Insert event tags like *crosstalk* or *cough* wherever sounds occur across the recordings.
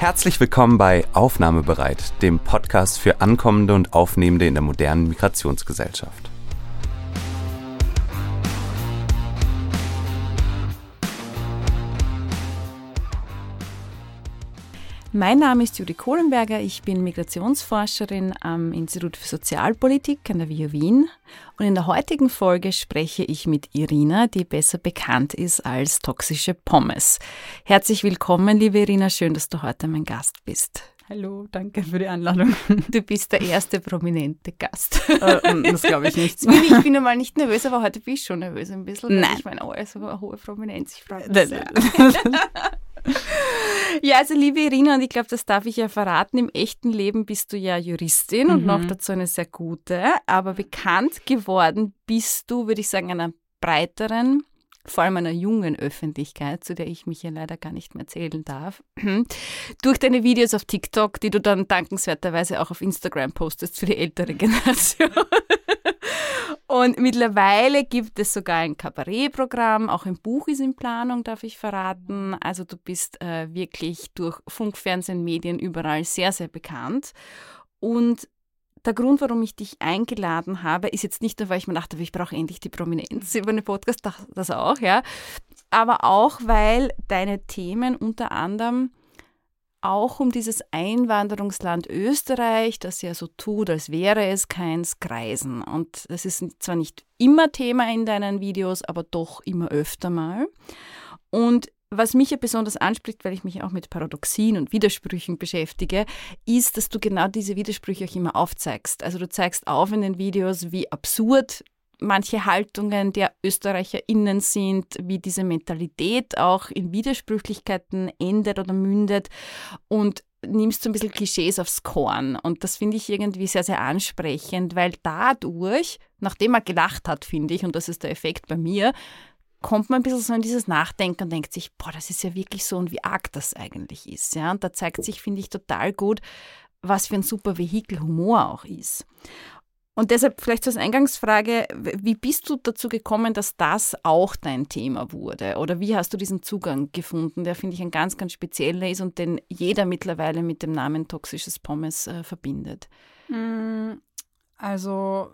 Herzlich willkommen bei Aufnahmebereit, dem Podcast für Ankommende und Aufnehmende in der modernen Migrationsgesellschaft. Mein Name ist Judy Kohlenberger, ich bin Migrationsforscherin am Institut für Sozialpolitik an der WU Wien und in der heutigen Folge spreche ich mit Irina, die besser bekannt ist als toxische Pommes. Herzlich willkommen, liebe Irina, schön, dass du heute mein Gast bist. Hallo, danke für die Einladung. Du bist der erste prominente Gast. Äh, das glaube ich nicht. Ich bin normal nicht nervös, aber heute bin ich schon nervös ein bisschen. Nein. Ich meine, oh, so eine hohe Prominenz. Ich freue mich. Ja, also liebe Irina, und ich glaube, das darf ich ja verraten, im echten Leben bist du ja Juristin mhm. und noch dazu eine sehr gute, aber bekannt geworden bist du, würde ich sagen, einer breiteren, vor allem einer jungen Öffentlichkeit, zu der ich mich ja leider gar nicht mehr zählen darf, *clears throat* durch deine Videos auf TikTok, die du dann dankenswerterweise auch auf Instagram postest für die ältere Generation. Und mittlerweile gibt es sogar ein Kabarettprogramm, auch ein Buch ist in Planung, darf ich verraten. Also du bist äh, wirklich durch Funk, Fernsehen, Medien überall sehr, sehr bekannt. Und der Grund, warum ich dich eingeladen habe, ist jetzt nicht nur, weil ich mir dachte, ich brauche endlich die Prominenz über einen Podcast, das auch, ja, aber auch, weil deine Themen unter anderem auch um dieses Einwanderungsland Österreich, das ja so tut, als wäre es keins, kreisen. Und das ist zwar nicht immer Thema in deinen Videos, aber doch immer öfter mal. Und was mich ja besonders anspricht, weil ich mich auch mit Paradoxien und Widersprüchen beschäftige, ist, dass du genau diese Widersprüche auch immer aufzeigst. Also du zeigst auf in den Videos, wie absurd manche Haltungen der ÖsterreicherInnen sind, wie diese Mentalität auch in Widersprüchlichkeiten endet oder mündet und nimmst so ein bisschen Klischees aufs Korn. Und das finde ich irgendwie sehr, sehr ansprechend, weil dadurch, nachdem man gelacht hat, finde ich, und das ist der Effekt bei mir, kommt man ein bisschen so in dieses Nachdenken und denkt sich, boah, das ist ja wirklich so und wie arg das eigentlich ist. Ja? Und da zeigt sich, finde ich, total gut, was für ein super Vehikel Humor auch ist. Und deshalb vielleicht als Eingangsfrage, wie bist du dazu gekommen, dass das auch dein Thema wurde? Oder wie hast du diesen Zugang gefunden, der, finde ich, ein ganz, ganz spezieller ist und den jeder mittlerweile mit dem Namen toxisches Pommes äh, verbindet? Mm, also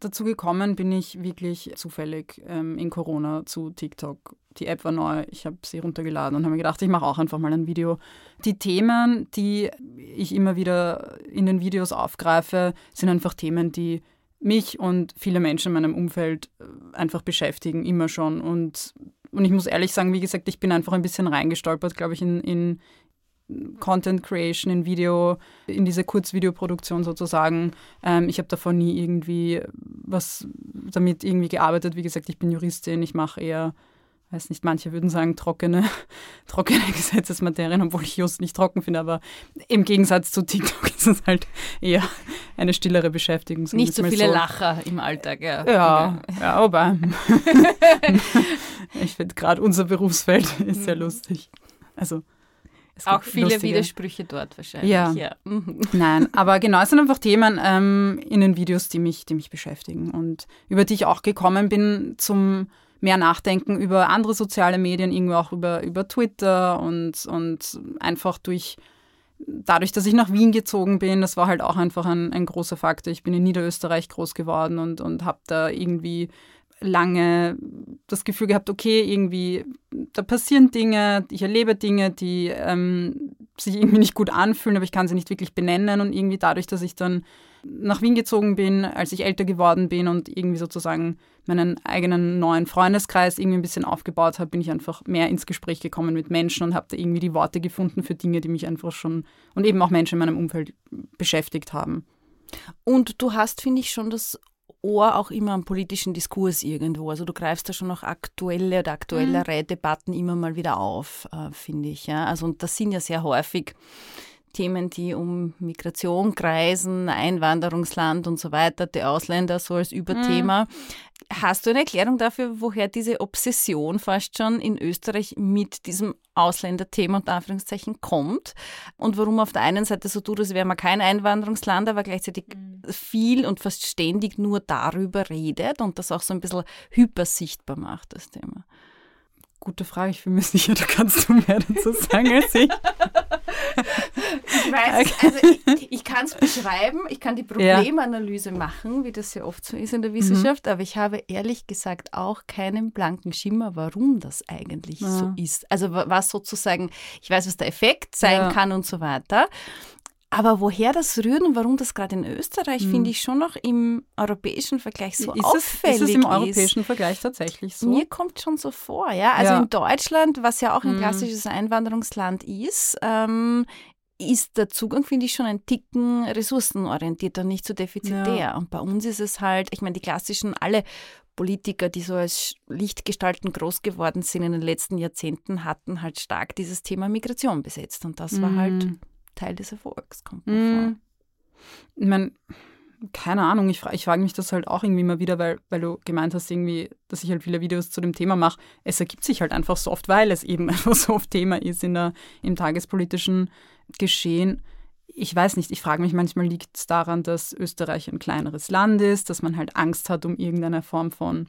dazu gekommen bin ich wirklich zufällig ähm, in Corona zu TikTok. Die App war neu, ich habe sie runtergeladen und habe mir gedacht, ich mache auch einfach mal ein Video. Die Themen, die ich immer wieder in den Videos aufgreife, sind einfach Themen, die mich und viele Menschen in meinem Umfeld äh, einfach beschäftigen, immer schon. Und, und ich muss ehrlich sagen, wie gesagt, ich bin einfach ein bisschen reingestolpert, glaube ich, in, in, Content Creation in Video, in diese Kurzvideoproduktion sozusagen. Ähm, ich habe davon nie irgendwie was damit irgendwie gearbeitet. Wie gesagt, ich bin Juristin, ich mache eher, weiß nicht, manche würden sagen trockene, *laughs* trockene Gesetzesmaterien, obwohl ich Just nicht trocken finde, aber im Gegensatz zu TikTok *laughs* ist es halt eher eine stillere Beschäftigung. Nicht so viele so. Lacher im Alltag, ja. Ja, ja aber *laughs* ich finde gerade unser Berufsfeld ist sehr mhm. lustig. Also auch viele lustige. Widersprüche dort wahrscheinlich. Ja. ja. Mhm. Nein, aber genau, es sind einfach Themen ähm, in den Videos, die mich, die mich beschäftigen und über die ich auch gekommen bin zum mehr Nachdenken über andere soziale Medien, irgendwie auch über, über Twitter und, und einfach durch dadurch, dass ich nach Wien gezogen bin, das war halt auch einfach ein, ein großer Faktor. Ich bin in Niederösterreich groß geworden und, und habe da irgendwie lange das Gefühl gehabt, okay, irgendwie, da passieren Dinge, ich erlebe Dinge, die ähm, sich irgendwie nicht gut anfühlen, aber ich kann sie nicht wirklich benennen. Und irgendwie dadurch, dass ich dann nach Wien gezogen bin, als ich älter geworden bin und irgendwie sozusagen meinen eigenen neuen Freundeskreis irgendwie ein bisschen aufgebaut habe, bin ich einfach mehr ins Gespräch gekommen mit Menschen und habe da irgendwie die Worte gefunden für Dinge, die mich einfach schon und eben auch Menschen in meinem Umfeld beschäftigt haben. Und du hast, finde ich, schon das Ohr auch immer am politischen Diskurs irgendwo. Also du greifst da schon noch aktuelle oder aktuellere mhm. Debatten immer mal wieder auf, äh, finde ich. Ja? Also und das sind ja sehr häufig Themen, die um Migration kreisen, Einwanderungsland und so weiter, die Ausländer so als Überthema. Mhm. Hast du eine Erklärung dafür, woher diese Obsession fast schon in Österreich mit diesem Ausländerthema unter Anführungszeichen kommt und warum auf der einen Seite so tut, als wäre man kein Einwanderungsland, aber gleichzeitig mhm. viel und fast ständig nur darüber redet und das auch so ein bisschen hypersichtbar macht, das Thema? Gute Frage, ich bin mir sicher, da kannst du mehr dazu sagen als ich. *laughs* Ich weiß, also ich, ich kann es beschreiben, ich kann die Problemanalyse ja. machen, wie das ja oft so ist in der Wissenschaft, mhm. aber ich habe ehrlich gesagt auch keinen blanken Schimmer, warum das eigentlich ja. so ist. Also was sozusagen, ich weiß, was der Effekt sein ja. kann und so weiter. Aber woher das rührt und warum das gerade in Österreich, mhm. finde ich schon noch im europäischen Vergleich so ist auffällig es, ist. es im europäischen ist. Vergleich tatsächlich so? Mir kommt schon so vor, ja. Also ja. in Deutschland, was ja auch ein mhm. klassisches Einwanderungsland ist, ähm, ist der Zugang, finde ich, schon ein Ticken ressourcenorientierter, nicht so defizitär. Ja. Und bei uns ist es halt, ich meine, die klassischen, alle Politiker, die so als Lichtgestalten groß geworden sind in den letzten Jahrzehnten, hatten halt stark dieses Thema Migration besetzt. Und das mhm. war halt mhm. Teil des Erfolgs, kommt mir mm. vor. Ich meine, keine Ahnung, ich, frage ich frage mich das halt auch irgendwie immer wieder, weil, weil du gemeint hast, irgendwie, dass ich halt viele Videos zu dem Thema mache. Es ergibt sich halt einfach so oft, weil es eben *laughs* einfach so oft Thema ist in der, im tagespolitischen Geschehen. Ich weiß nicht, ich frage mich manchmal, liegt es daran, dass Österreich ein kleineres Land ist, dass man halt Angst hat um irgendeine Form von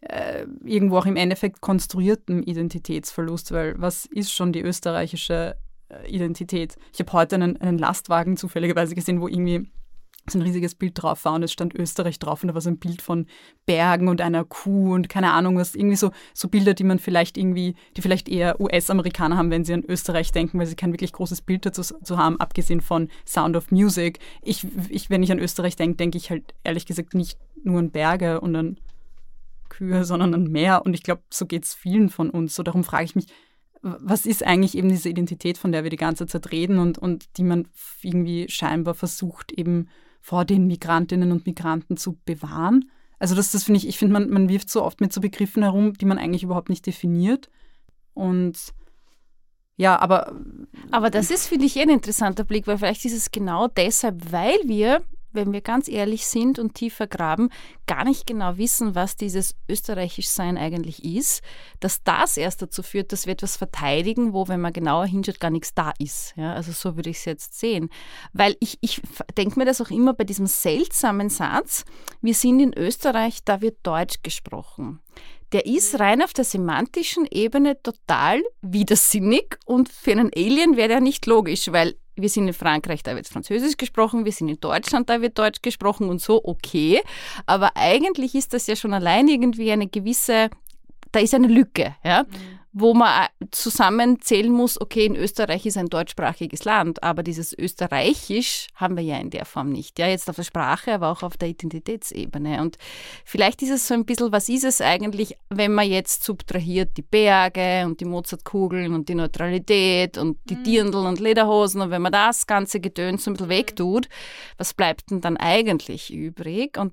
äh, irgendwo auch im Endeffekt konstruiertem Identitätsverlust, weil was ist schon die österreichische äh, Identität. Ich habe heute einen, einen Lastwagen zufälligerweise gesehen, wo irgendwie so ein riesiges Bild drauf war und es stand Österreich drauf und da war so ein Bild von Bergen und einer Kuh und keine Ahnung was, irgendwie so, so Bilder, die man vielleicht irgendwie, die vielleicht eher US-Amerikaner haben, wenn sie an Österreich denken, weil sie kein wirklich großes Bild dazu zu haben, abgesehen von Sound of Music. Ich, ich wenn ich an Österreich denke, denke ich halt ehrlich gesagt nicht nur an Berge und an Kühe, sondern an Meer und ich glaube, so geht es vielen von uns. So darum frage ich mich, was ist eigentlich eben diese Identität, von der wir die ganze Zeit reden und, und die man irgendwie scheinbar versucht, eben vor den Migrantinnen und Migranten zu bewahren? Also das, das finde ich, ich finde, man, man wirft so oft mit so Begriffen herum, die man eigentlich überhaupt nicht definiert. Und ja, aber. Aber das ist, finde ich, eh ein interessanter Blick, weil vielleicht ist es genau deshalb, weil wir wenn wir ganz ehrlich sind und tiefer graben, gar nicht genau wissen, was dieses Österreichischsein eigentlich ist, dass das erst dazu führt, dass wir etwas verteidigen, wo, wenn man genauer hinschaut, gar nichts da ist. Ja, also so würde ich es jetzt sehen. Weil ich, ich denke mir das auch immer bei diesem seltsamen Satz, wir sind in Österreich, da wird Deutsch gesprochen der ist rein auf der semantischen Ebene total widersinnig und für einen Alien wäre der nicht logisch, weil wir sind in Frankreich, da wird Französisch gesprochen, wir sind in Deutschland, da wird Deutsch gesprochen und so, okay. Aber eigentlich ist das ja schon allein irgendwie eine gewisse, da ist eine Lücke, ja. Mhm wo man äh, zusammenzählen muss, okay, in Österreich ist ein deutschsprachiges Land, aber dieses Österreichisch haben wir ja in der Form nicht. Ja, jetzt auf der Sprache, aber auch auf der Identitätsebene. Und vielleicht ist es so ein bisschen, was ist es eigentlich, wenn man jetzt subtrahiert die Berge und die Mozartkugeln und die Neutralität und die mhm. Dirndl und Lederhosen und wenn man das ganze Gedöns so ein bisschen wegtut, was bleibt denn dann eigentlich übrig? Und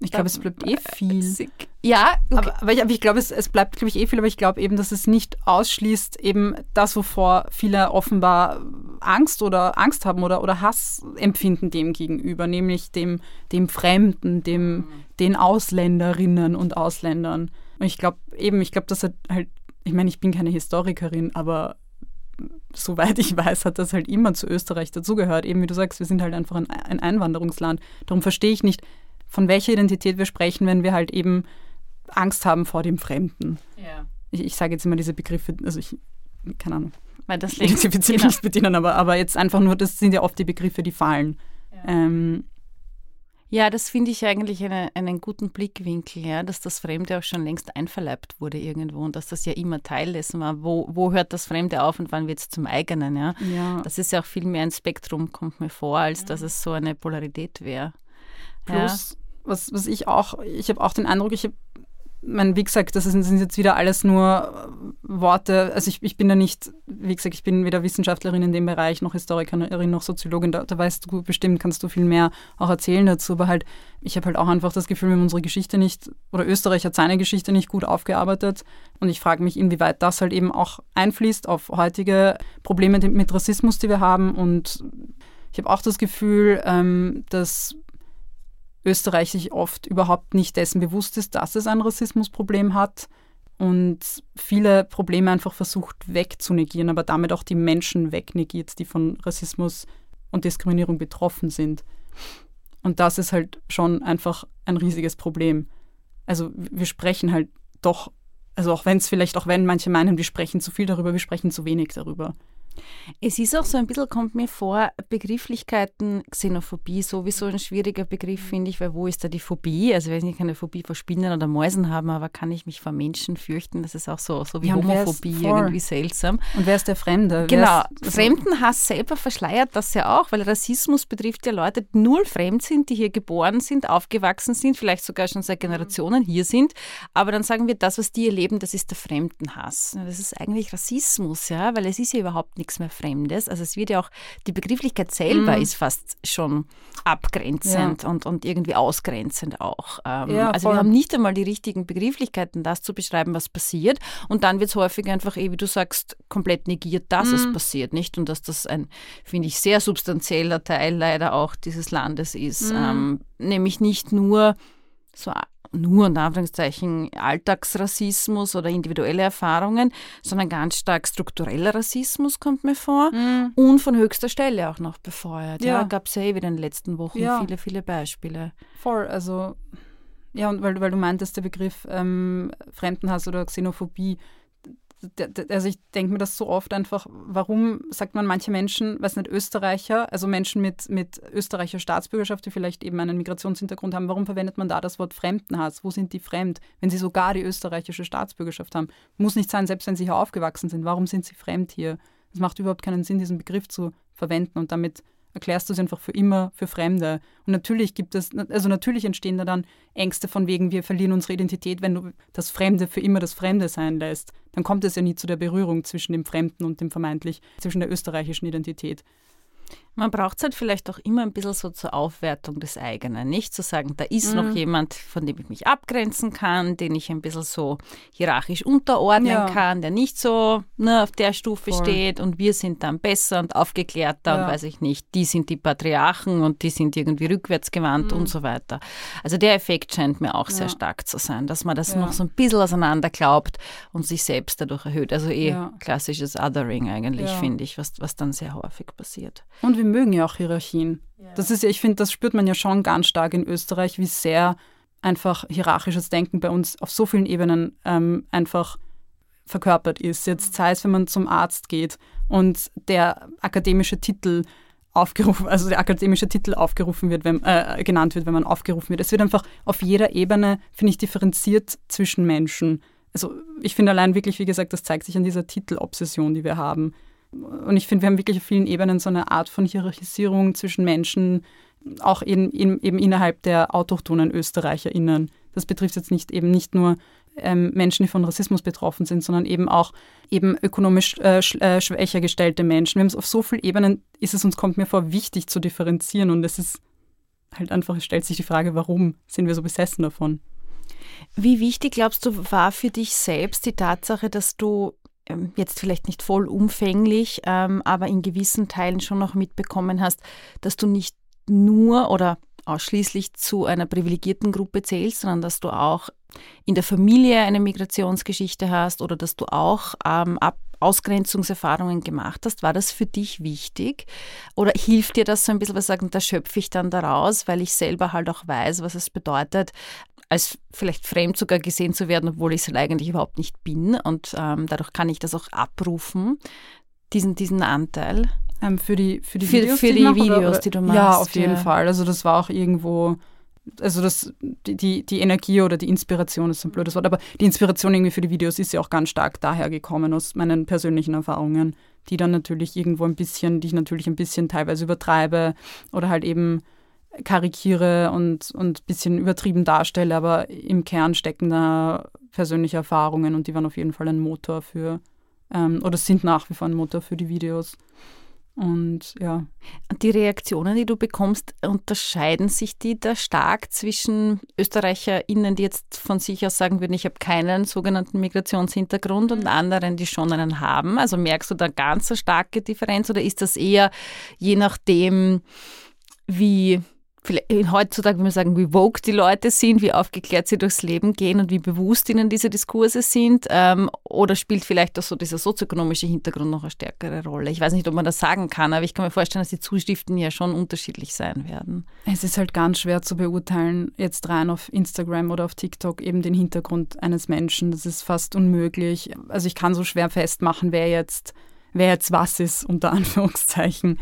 ich glaube, es bleibt eh viel. Ja, okay. aber, aber, ich, aber ich glaube, es, es bleibt, glaube ich, eh viel, aber ich glaube eben, dass es nicht ausschließt, eben das, wovor viele offenbar Angst oder Angst haben oder, oder Hass empfinden dem gegenüber, nämlich dem, dem Fremden, dem, mhm. den Ausländerinnen und Ausländern. Und ich glaube eben, ich glaube, dass halt, halt, ich meine, ich bin keine Historikerin, aber soweit ich weiß, hat das halt immer zu Österreich dazugehört. Eben wie du sagst, wir sind halt einfach ein, ein Einwanderungsland. Darum verstehe ich nicht, von welcher Identität wir sprechen, wenn wir halt eben Angst haben vor dem Fremden. Ja. Ich, ich sage jetzt immer diese Begriffe, also ich, keine Ahnung. Weil das ich identifiziere genau. nicht mit ihnen, aber, aber jetzt einfach nur, das sind ja oft die Begriffe, die fallen. Ja. Ähm, ja, das finde ich eigentlich eine, einen guten Blickwinkel, ja, dass das Fremde auch schon längst einverleibt wurde irgendwo und dass das ja immer Teil dessen war. Wo, wo hört das Fremde auf und wann wird es zum eigenen? Ja? ja? Das ist ja auch viel mehr ein Spektrum, kommt mir vor, als ja. dass es so eine Polarität wäre. Plus, ja. was, was ich auch, ich habe auch den Eindruck, ich habe mein, wie gesagt, das sind, jetzt wieder alles nur Worte. Also ich, ich bin da nicht, wie gesagt, ich bin weder Wissenschaftlerin in dem Bereich, noch Historikerin, noch Soziologin. Da, da weißt du bestimmt, kannst du viel mehr auch erzählen dazu. Aber halt, ich habe halt auch einfach das Gefühl, wir haben unsere Geschichte nicht, oder Österreich hat seine Geschichte nicht gut aufgearbeitet. Und ich frage mich, inwieweit das halt eben auch einfließt auf heutige Probleme mit Rassismus, die wir haben. Und ich habe auch das Gefühl, ähm, dass Österreich sich oft überhaupt nicht dessen bewusst ist, dass es ein Rassismusproblem hat und viele Probleme einfach versucht wegzunegieren, aber damit auch die Menschen wegnegiert, die von Rassismus und Diskriminierung betroffen sind. Und das ist halt schon einfach ein riesiges Problem. Also wir sprechen halt doch, also auch wenn es vielleicht, auch wenn manche meinen, wir sprechen zu viel darüber, wir sprechen zu wenig darüber. Es ist auch so ein bisschen, kommt mir vor, Begrifflichkeiten, Xenophobie sowieso ein schwieriger Begriff, finde ich, weil wo ist da die Phobie? Also wenn ich keine Phobie vor Spinnen oder Mäusen habe, aber kann ich mich vor Menschen fürchten? Das ist auch so, so wie ja, Homophobie irgendwie seltsam. Und wer ist der Fremde? Genau, Fremdenhass selber verschleiert das ja auch, weil Rassismus betrifft ja Leute, die null fremd sind, die hier geboren sind, aufgewachsen sind, vielleicht sogar schon seit Generationen hier sind, aber dann sagen wir, das, was die erleben, das ist der Fremdenhass. Das ist eigentlich Rassismus, ja, weil es ist ja überhaupt nichts mehr Fremdes. Also es wird ja auch, die Begrifflichkeit selber mm. ist fast schon abgrenzend ja. und, und irgendwie ausgrenzend auch. Ähm, ja, also wir haben nicht einmal die richtigen Begrifflichkeiten, das zu beschreiben, was passiert. Und dann wird es häufig einfach, eh, wie du sagst, komplett negiert, dass mm. es passiert, nicht? Und dass das ein, finde ich, sehr substanzieller Teil leider auch dieses Landes ist. Mm. Ähm, nämlich nicht nur so nur in Anführungszeichen Alltagsrassismus oder individuelle Erfahrungen, sondern ganz stark struktureller Rassismus kommt mir vor mhm. und von höchster Stelle auch noch befeuert. Ja, ja gab es ja eh wieder in den letzten Wochen ja. viele, viele Beispiele. Voll, also ja, und weil, weil du meintest, der Begriff ähm, Fremdenhass oder Xenophobie, also ich denke mir das so oft einfach, warum sagt man manche Menschen, weiß nicht, Österreicher, also Menschen mit, mit österreichischer Staatsbürgerschaft, die vielleicht eben einen Migrationshintergrund haben, warum verwendet man da das Wort Fremdenhass? Wo sind die fremd, wenn sie sogar die österreichische Staatsbürgerschaft haben? Muss nicht sein, selbst wenn sie hier aufgewachsen sind, warum sind sie fremd hier? Es macht überhaupt keinen Sinn, diesen Begriff zu verwenden und damit erklärst du es einfach für immer für Fremde. Und natürlich gibt es, also natürlich entstehen da dann Ängste von wegen, wir verlieren unsere Identität, wenn du das Fremde für immer das Fremde sein lässt. Dann kommt es ja nie zu der Berührung zwischen dem Fremden und dem vermeintlich, zwischen der österreichischen Identität. Man braucht es halt vielleicht auch immer ein bisschen so zur Aufwertung des eigenen. Nicht zu sagen, da ist mhm. noch jemand, von dem ich mich abgrenzen kann, den ich ein bisschen so hierarchisch unterordnen ja. kann, der nicht so ne, auf der Stufe Voll. steht und wir sind dann besser und aufgeklärter ja. und weiß ich nicht, die sind die Patriarchen und die sind irgendwie rückwärtsgewandt mhm. und so weiter. Also der Effekt scheint mir auch ja. sehr stark zu sein, dass man das noch so ein bisschen auseinander glaubt und sich selbst dadurch erhöht. Also eh klassisches Othering eigentlich, finde ich, was, was dann sehr häufig passiert. Und wir mögen ja auch Hierarchien. Ja. Das ist ja, ich finde, das spürt man ja schon ganz stark in Österreich, wie sehr einfach hierarchisches Denken bei uns auf so vielen Ebenen ähm, einfach verkörpert ist. Jetzt sei es, wenn man zum Arzt geht und der akademische Titel aufgerufen, also der akademische Titel aufgerufen wird, wenn, äh, genannt wird, wenn man aufgerufen wird. Es wird einfach auf jeder Ebene, finde ich, differenziert zwischen Menschen. Also ich finde allein wirklich, wie gesagt, das zeigt sich an dieser Titelobsession, die wir haben. Und ich finde, wir haben wirklich auf vielen Ebenen so eine Art von Hierarchisierung zwischen Menschen, auch in, in, eben innerhalb der autochthonen ÖsterreicherInnen. Das betrifft jetzt nicht eben nicht nur ähm, Menschen, die von Rassismus betroffen sind, sondern eben auch eben ökonomisch äh, äh, schwächer gestellte Menschen. Wir haben es auf so vielen Ebenen, ist es uns, kommt mir vor, wichtig zu differenzieren und es ist halt einfach, es stellt sich die Frage, warum sind wir so besessen davon? Wie wichtig, glaubst du, war für dich selbst die Tatsache, dass du jetzt vielleicht nicht vollumfänglich, ähm, aber in gewissen Teilen schon noch mitbekommen hast, dass du nicht nur oder ausschließlich zu einer privilegierten Gruppe zählst, sondern dass du auch in der Familie eine Migrationsgeschichte hast oder dass du auch ähm, Ab Ausgrenzungserfahrungen gemacht hast. War das für dich wichtig? Oder hilft dir das so ein bisschen, was sagen, da schöpfe ich dann daraus, weil ich selber halt auch weiß, was es bedeutet, als vielleicht fremd sogar gesehen zu werden, obwohl ich es halt eigentlich überhaupt nicht bin. Und ähm, dadurch kann ich das auch abrufen, diesen, diesen Anteil. Ähm, für die, für die für, Videos, für die, die Videos, die du machst. Ja, auf jeden ja. Fall. Also das war auch irgendwo, also das, die, die Energie oder die Inspiration ist ein blödes Wort, aber die Inspiration irgendwie für die Videos ist ja auch ganz stark daher gekommen aus meinen persönlichen Erfahrungen, die dann natürlich irgendwo ein bisschen, die ich natürlich ein bisschen teilweise übertreibe oder halt eben karikiere und ein bisschen übertrieben darstelle, aber im Kern stecken da persönliche Erfahrungen und die waren auf jeden Fall ein Motor für, ähm, oder sind nach wie vor ein Motor für die Videos. Und ja. Die Reaktionen, die du bekommst, unterscheiden sich die da stark zwischen ÖsterreicherInnen, die jetzt von sich aus sagen würden, ich habe keinen sogenannten Migrationshintergrund und anderen, die schon einen haben? Also merkst du da ganz eine starke Differenz oder ist das eher je nachdem, wie heutzutage, wenn wir sagen, wie woke die Leute sind, wie aufgeklärt sie durchs Leben gehen und wie bewusst ihnen diese Diskurse sind? Ähm, oder spielt vielleicht auch so dieser sozioökonomische Hintergrund noch eine stärkere Rolle? Ich weiß nicht, ob man das sagen kann, aber ich kann mir vorstellen, dass die Zuschriften ja schon unterschiedlich sein werden. Es ist halt ganz schwer zu beurteilen, jetzt rein auf Instagram oder auf TikTok, eben den Hintergrund eines Menschen. Das ist fast unmöglich. Also ich kann so schwer festmachen, wer jetzt wer jetzt was ist, unter Anführungszeichen.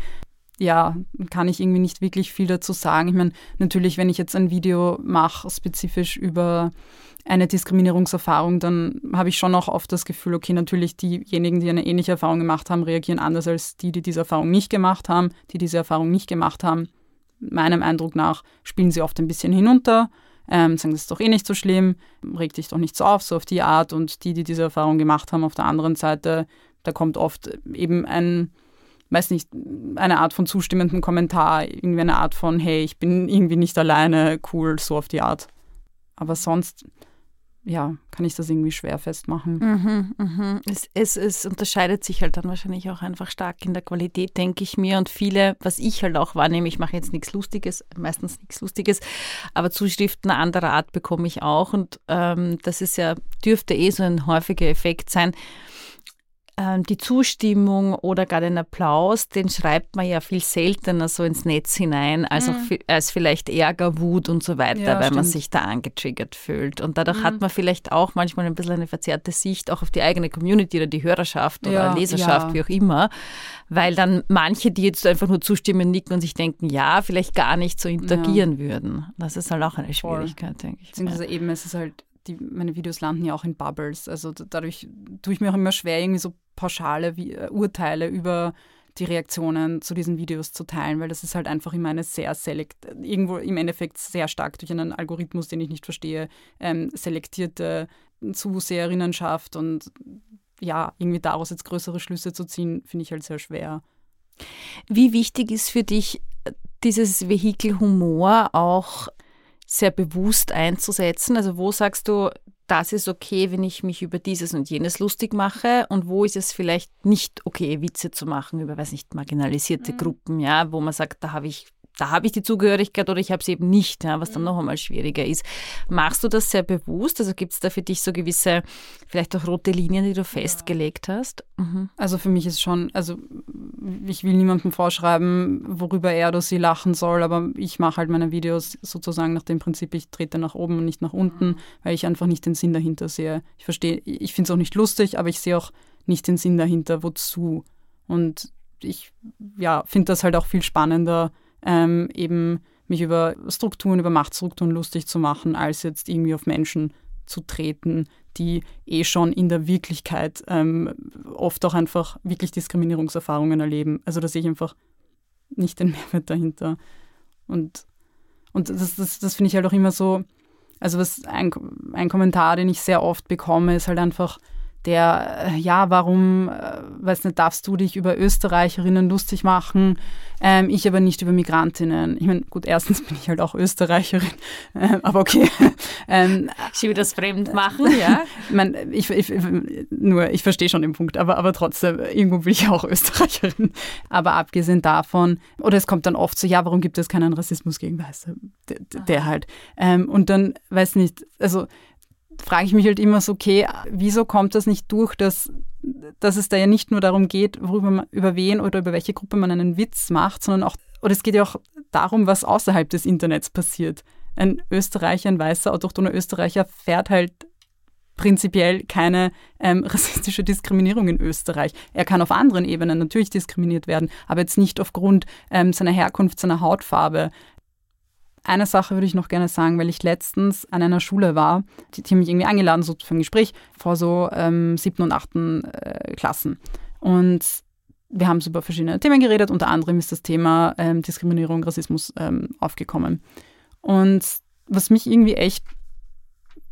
Ja, kann ich irgendwie nicht wirklich viel dazu sagen. Ich meine, natürlich, wenn ich jetzt ein Video mache, spezifisch über eine Diskriminierungserfahrung, dann habe ich schon auch oft das Gefühl, okay, natürlich diejenigen, die eine ähnliche Erfahrung gemacht haben, reagieren anders als die, die diese Erfahrung nicht gemacht haben, die diese Erfahrung nicht gemacht haben. Meinem Eindruck nach spielen sie oft ein bisschen hinunter, ähm, sagen, das ist doch eh nicht so schlimm, reg dich doch nicht so auf, so auf die Art. Und die, die diese Erfahrung gemacht haben, auf der anderen Seite, da kommt oft eben ein, weiß nicht, eine Art von zustimmenden Kommentar, irgendwie eine Art von, hey, ich bin irgendwie nicht alleine, cool, so auf die Art. Aber sonst ja, kann ich das irgendwie schwer festmachen. Mhm, mhm. Es, es, es, unterscheidet sich halt dann wahrscheinlich auch einfach stark in der Qualität, denke ich mir. Und viele, was ich halt auch wahrnehme, ich mache jetzt nichts Lustiges, meistens nichts Lustiges, aber Zuschriften anderer Art bekomme ich auch. Und ähm, das ist ja, dürfte eh so ein häufiger Effekt sein die Zustimmung oder gar den Applaus, den schreibt man ja viel seltener so ins Netz hinein, als, mhm. auch, als vielleicht Ärger, Wut und so weiter, ja, weil stimmt. man sich da angetriggert fühlt. Und dadurch mhm. hat man vielleicht auch manchmal ein bisschen eine verzerrte Sicht auch auf die eigene Community oder die Hörerschaft oder ja, Leserschaft, ja. wie auch immer, weil dann manche, die jetzt einfach nur zustimmen, nicken und sich denken, ja, vielleicht gar nicht so interagieren würden. Das ist halt auch eine Schwierigkeit, Voll. denke ich. Beziehungsweise eben, es ist halt die, meine Videos landen ja auch in Bubbles. Also dadurch tue ich mir auch immer schwer, irgendwie so pauschale äh, Urteile über die Reaktionen zu diesen Videos zu teilen, weil das ist halt einfach immer eine sehr selekt, irgendwo im Endeffekt sehr stark durch einen Algorithmus, den ich nicht verstehe, ähm, selektierte Zuseherinnenschaft und ja, irgendwie daraus jetzt größere Schlüsse zu ziehen, finde ich halt sehr schwer. Wie wichtig ist für dich äh, dieses Vehikel Humor auch sehr bewusst einzusetzen? Also wo sagst du, das ist okay, wenn ich mich über dieses und jenes lustig mache und wo ist es vielleicht nicht okay, Witze zu machen über, weiß nicht, marginalisierte mhm. Gruppen, ja, wo man sagt, da habe ich da habe ich die Zugehörigkeit oder ich habe sie eben nicht, ja, was dann mhm. noch einmal schwieriger ist. Machst du das sehr bewusst? Also gibt es da für dich so gewisse, vielleicht auch rote Linien, die du festgelegt hast? Mhm. Also für mich ist schon, also ich will niemandem vorschreiben, worüber er oder sie lachen soll, aber ich mache halt meine Videos sozusagen nach dem Prinzip, ich trete nach oben und nicht nach unten, mhm. weil ich einfach nicht den Sinn dahinter sehe. Ich verstehe, ich finde es auch nicht lustig, aber ich sehe auch nicht den Sinn dahinter, wozu. Und ich ja, finde das halt auch viel spannender, ähm, eben mich über Strukturen, über Machtstrukturen lustig zu machen, als jetzt irgendwie auf Menschen zu treten, die eh schon in der Wirklichkeit ähm, oft auch einfach wirklich Diskriminierungserfahrungen erleben. Also da sehe ich einfach nicht den Mehrwert dahinter. Und, und das, das, das finde ich halt auch immer so, also was ein, ein Kommentar, den ich sehr oft bekomme, ist halt einfach, der, äh, ja, warum, äh, weiß nicht, darfst du dich über Österreicherinnen lustig machen, ähm, ich aber nicht über Migrantinnen. Ich meine, gut, erstens *laughs* bin ich halt auch Österreicherin, äh, aber okay. *laughs* ähm, ich will das fremd machen, ja. *laughs* ich, mein, ich, ich, nur, ich verstehe schon den Punkt, aber, aber trotzdem, irgendwo bin ich auch Österreicherin. Aber abgesehen davon, oder es kommt dann oft so, ja, warum gibt es keinen Rassismus gegen Weiße? Der, der halt. Ähm, und dann, weiß nicht, also frage ich mich halt immer so, okay, wieso kommt das nicht durch, dass, dass es da ja nicht nur darum geht, worüber man, über wen oder über welche Gruppe man einen Witz macht, sondern auch, oder es geht ja auch darum, was außerhalb des Internets passiert. Ein Österreicher, ein weißer, autochthoner Österreicher fährt halt prinzipiell keine ähm, *laughs* rassistische Diskriminierung in Österreich. Er kann auf anderen Ebenen natürlich diskriminiert werden, aber jetzt nicht aufgrund ähm, seiner Herkunft, seiner Hautfarbe, eine Sache würde ich noch gerne sagen, weil ich letztens an einer Schule war, die, die haben mich irgendwie eingeladen so für ein Gespräch vor so ähm, siebten und achten äh, Klassen. Und wir haben über verschiedene Themen geredet, unter anderem ist das Thema ähm, Diskriminierung, Rassismus ähm, aufgekommen. Und was mich irgendwie echt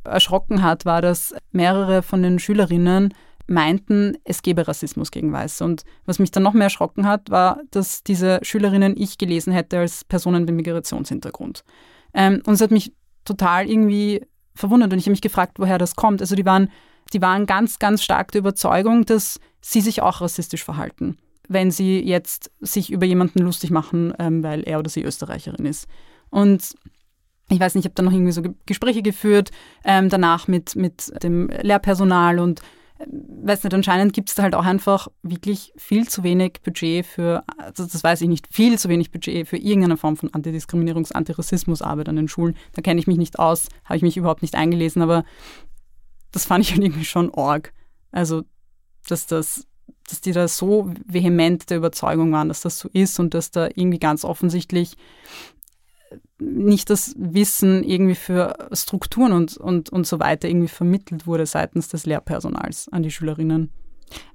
erschrocken hat, war, dass mehrere von den Schülerinnen meinten, es gebe Rassismus gegen Weiße. Und was mich dann noch mehr erschrocken hat, war, dass diese Schülerinnen ich gelesen hätte als Personen mit Migrationshintergrund. Ähm, und es hat mich total irgendwie verwundert und ich habe mich gefragt, woher das kommt. Also die waren, die waren ganz, ganz stark der Überzeugung, dass sie sich auch rassistisch verhalten, wenn sie jetzt sich über jemanden lustig machen, ähm, weil er oder sie Österreicherin ist. Und ich weiß nicht, ich habe dann noch irgendwie so Gespräche geführt, ähm, danach mit, mit dem Lehrpersonal und weiß nicht, anscheinend gibt es da halt auch einfach wirklich viel zu wenig Budget für, also das weiß ich nicht, viel zu wenig Budget für irgendeine Form von Antidiskriminierungs-, Antirassismusarbeit an den Schulen. Da kenne ich mich nicht aus, habe ich mich überhaupt nicht eingelesen, aber das fand ich *laughs* irgendwie schon arg. Also, dass das dass die da so vehement der Überzeugung waren, dass das so ist und dass da irgendwie ganz offensichtlich nicht das Wissen irgendwie für Strukturen und, und, und so weiter irgendwie vermittelt wurde seitens des Lehrpersonals an die Schülerinnen.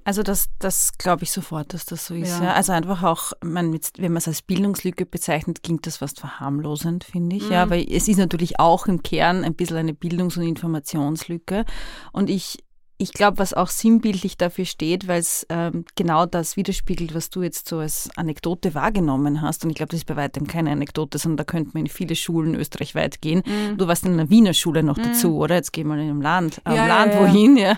Also das, das glaube ich sofort, dass das so ist. Ja. ja. Also einfach auch, man, wenn man es als Bildungslücke bezeichnet, klingt das fast verharmlosend, finde ich. Mhm. Ja, weil es ist natürlich auch im Kern ein bisschen eine Bildungs- und Informationslücke. Und ich ich glaube, was auch sinnbildlich dafür steht, weil es ähm, genau das widerspiegelt, was du jetzt so als Anekdote wahrgenommen hast. Und ich glaube, das ist bei weitem keine Anekdote, sondern da könnte man in viele Schulen österreichweit gehen. Mhm. Du warst in einer Wiener Schule noch mhm. dazu, oder? Jetzt gehen wir in einem Land, äh, ja, Land ja, ja. wohin, ja.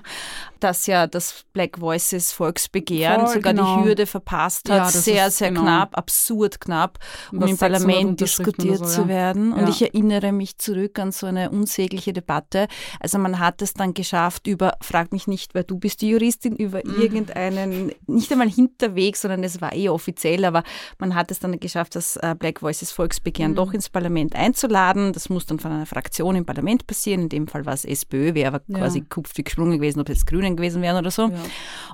Dass ja das Black Voices Volksbegehren Voll, sogar genau. die Hürde verpasst hat. sehr, sehr genau. knapp, absurd knapp, um im Parlament diskutiert so, zu werden. Und ich erinnere mich zurück an so eine unsägliche Debatte. Also man hat es dann geschafft über, frag mich nicht, weil du bist die Juristin, über mhm. irgendeinen, nicht einmal Hinterweg, sondern es war eh offiziell, aber man hat es dann geschafft, das äh, Black Voices Volksbegehren mhm. doch ins Parlament einzuladen. Das muss dann von einer Fraktion im Parlament passieren. In dem Fall war es SPÖ, wäre aber ja. quasi kupfig gesprungen gewesen, ob es Grünen gewesen wären oder so. Ja.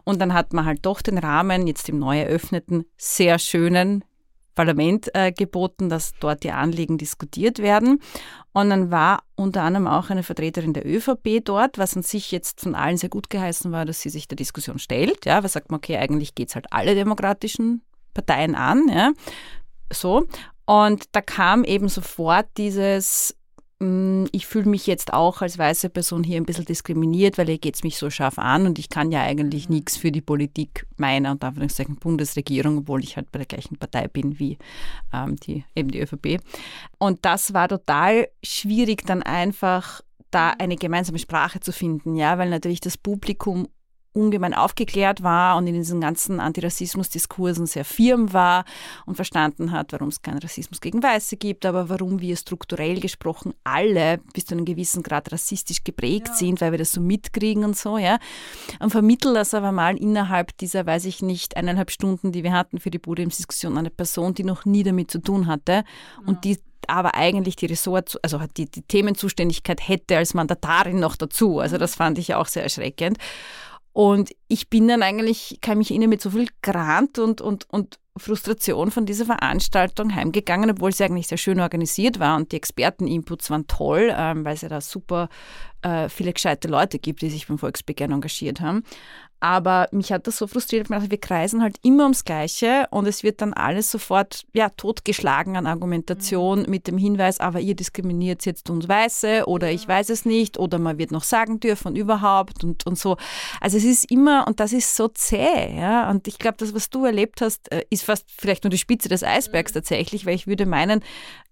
Und dann hat man halt doch den Rahmen jetzt im neu eröffneten, sehr schönen Parlament äh, geboten, dass dort die Anliegen diskutiert werden. Und dann war unter anderem auch eine Vertreterin der ÖVP dort, was an sich jetzt von allen sehr gut geheißen war, dass sie sich der Diskussion stellt. Ja, was sagt man, okay, eigentlich geht es halt alle demokratischen Parteien an. Ja, so. Und da kam eben sofort dieses, ich fühle mich jetzt auch als weiße Person hier ein bisschen diskriminiert, weil hier geht es mich so scharf an und ich kann ja eigentlich mhm. nichts für die Politik meiner und Anführungszeichen Bundesregierung, obwohl ich halt bei der gleichen Partei bin wie ähm, die, eben die ÖVP. Und das war total schwierig, dann einfach da eine gemeinsame Sprache zu finden, ja, weil natürlich das Publikum ungemein aufgeklärt war und in diesen ganzen Antirassismus-Diskursen sehr firm war und verstanden hat, warum es keinen Rassismus gegen Weiße gibt, aber warum wir strukturell gesprochen alle bis zu einem gewissen Grad rassistisch geprägt ja. sind, weil wir das so mitkriegen und so, ja. Und vermitteln das aber mal innerhalb dieser, weiß ich nicht, eineinhalb Stunden, die wir hatten für die Podiumsdiskussion, eine Person, die noch nie damit zu tun hatte ja. und die aber eigentlich die Ressort, also die, die Themenzuständigkeit hätte als Mandatarin noch dazu. Also das fand ich auch sehr erschreckend. Und ich bin dann eigentlich, kann mich erinnern, mit so viel Grant und, und, und Frustration von dieser Veranstaltung heimgegangen, obwohl sie eigentlich sehr schön organisiert war und die Experteninputs waren toll, ähm, weil es ja da super äh, viele gescheite Leute gibt, die sich beim Volksbegehren engagiert haben. Aber mich hat das so frustriert, wir kreisen halt immer ums Gleiche und es wird dann alles sofort ja, totgeschlagen an Argumentation mhm. mit dem Hinweis, aber ihr diskriminiert jetzt uns Weiße oder ich weiß es nicht oder man wird noch sagen dürfen überhaupt und, und so. Also es ist immer, und das ist so zäh, ja. Und ich glaube, das, was du erlebt hast, äh, ist fast vielleicht nur die Spitze des Eisbergs mhm. tatsächlich, weil ich würde meinen,